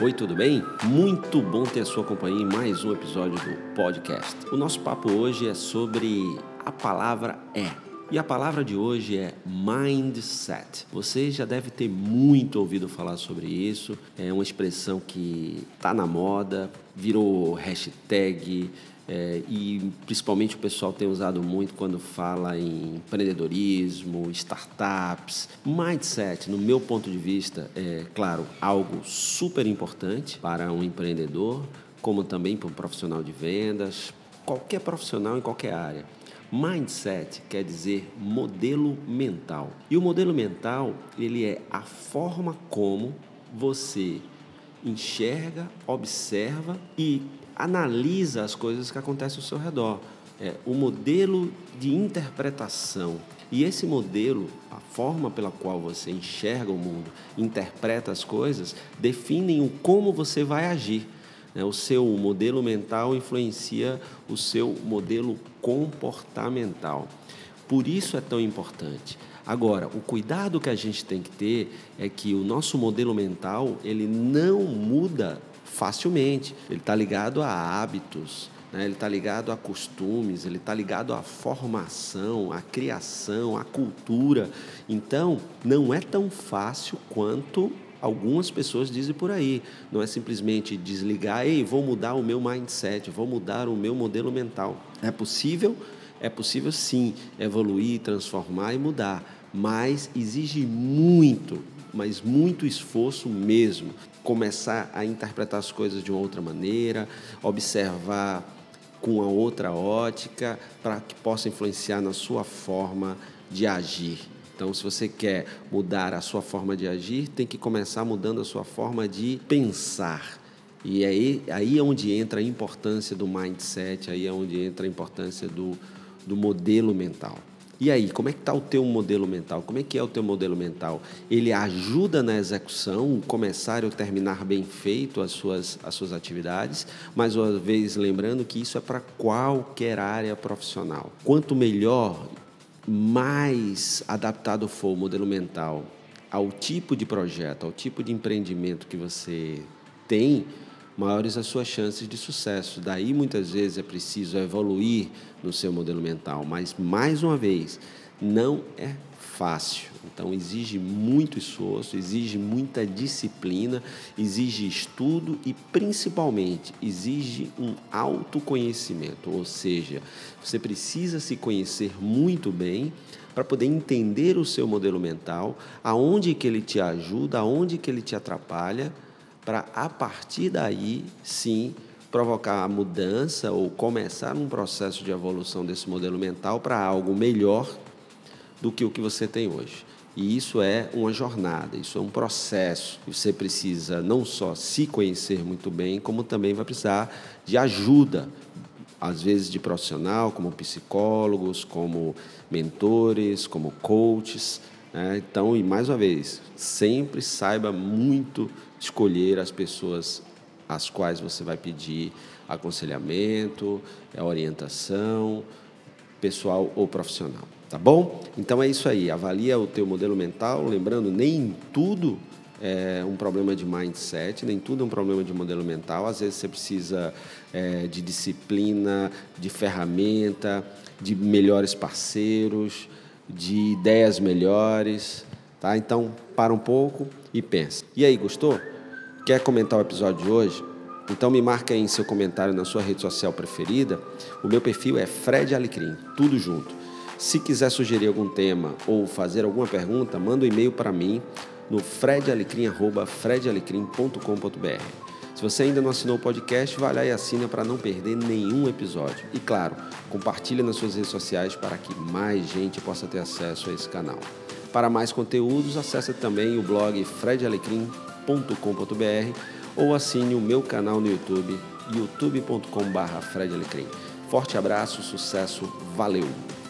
Oi, tudo bem? Muito bom ter a sua companhia em mais um episódio do podcast. O nosso papo hoje é sobre a palavra é. E a palavra de hoje é mindset. Você já deve ter muito ouvido falar sobre isso. É uma expressão que está na moda, virou hashtag, é, e principalmente o pessoal tem usado muito quando fala em empreendedorismo, startups. Mindset, no meu ponto de vista, é, claro, algo super importante para um empreendedor, como também para um profissional de vendas, qualquer profissional em qualquer área. Mindset quer dizer modelo mental. E o modelo mental, ele é a forma como você enxerga, observa e analisa as coisas que acontecem ao seu redor. É, o modelo de interpretação. E esse modelo, a forma pela qual você enxerga o mundo, interpreta as coisas, definem o como você vai agir. Né? O seu modelo mental influencia o seu modelo comportamental. Por isso é tão importante. Agora, o cuidado que a gente tem que ter é que o nosso modelo mental ele não muda facilmente. Ele está ligado a hábitos, né? ele está ligado a costumes, ele está ligado à formação, à criação, à cultura. Então, não é tão fácil quanto algumas pessoas dizem por aí. Não é simplesmente desligar, ei, vou mudar o meu mindset, vou mudar o meu modelo mental. É possível? É possível sim evoluir, transformar e mudar, mas exige muito, mas muito esforço mesmo começar a interpretar as coisas de uma outra maneira, observar com uma outra ótica, para que possa influenciar na sua forma de agir. Então, se você quer mudar a sua forma de agir, tem que começar mudando a sua forma de pensar. E aí, aí é onde entra a importância do mindset, aí é onde entra a importância do, do modelo mental. E aí, como é que está o teu modelo mental? Como é que é o teu modelo mental? Ele ajuda na execução, começar ou terminar bem feito as suas, as suas atividades, mas uma vez lembrando que isso é para qualquer área profissional. Quanto melhor, mais adaptado for o modelo mental ao tipo de projeto, ao tipo de empreendimento que você tem, maiores as suas chances de sucesso. Daí, muitas vezes, é preciso evoluir no seu modelo mental, mas, mais uma vez, não é fácil. Então, exige muito esforço, exige muita disciplina, exige estudo e, principalmente, exige um autoconhecimento. Ou seja, você precisa se conhecer muito bem para poder entender o seu modelo mental, aonde que ele te ajuda, aonde que ele te atrapalha para a partir daí, sim, provocar a mudança ou começar um processo de evolução desse modelo mental para algo melhor do que o que você tem hoje. E isso é uma jornada, isso é um processo. Você precisa não só se conhecer muito bem, como também vai precisar de ajuda, às vezes de profissional, como psicólogos, como mentores, como coaches. Né? Então, e mais uma vez, sempre saiba muito escolher as pessoas às quais você vai pedir aconselhamento, é orientação, pessoal ou profissional, tá bom? Então é isso aí, avalia o teu modelo mental, lembrando, nem tudo é um problema de mindset, nem tudo é um problema de modelo mental. Às vezes você precisa é, de disciplina, de ferramenta, de melhores parceiros, de ideias melhores, tá? Então para um pouco e pensa. E aí, gostou? Quer comentar o episódio de hoje? Então me marca aí em seu comentário na sua rede social preferida. O meu perfil é Fred Alecrim, tudo junto. Se quiser sugerir algum tema ou fazer alguma pergunta, manda um e-mail para mim no fredalecrim.fredalecrim.com.br. Se você ainda não assinou o podcast, vai lá e assina para não perder nenhum episódio. E claro, compartilhe nas suas redes sociais para que mais gente possa ter acesso a esse canal. Para mais conteúdos, acesse também o blog fredalecrim.com.br ou assine o meu canal no YouTube, youtube.com.br. Forte abraço, sucesso, valeu!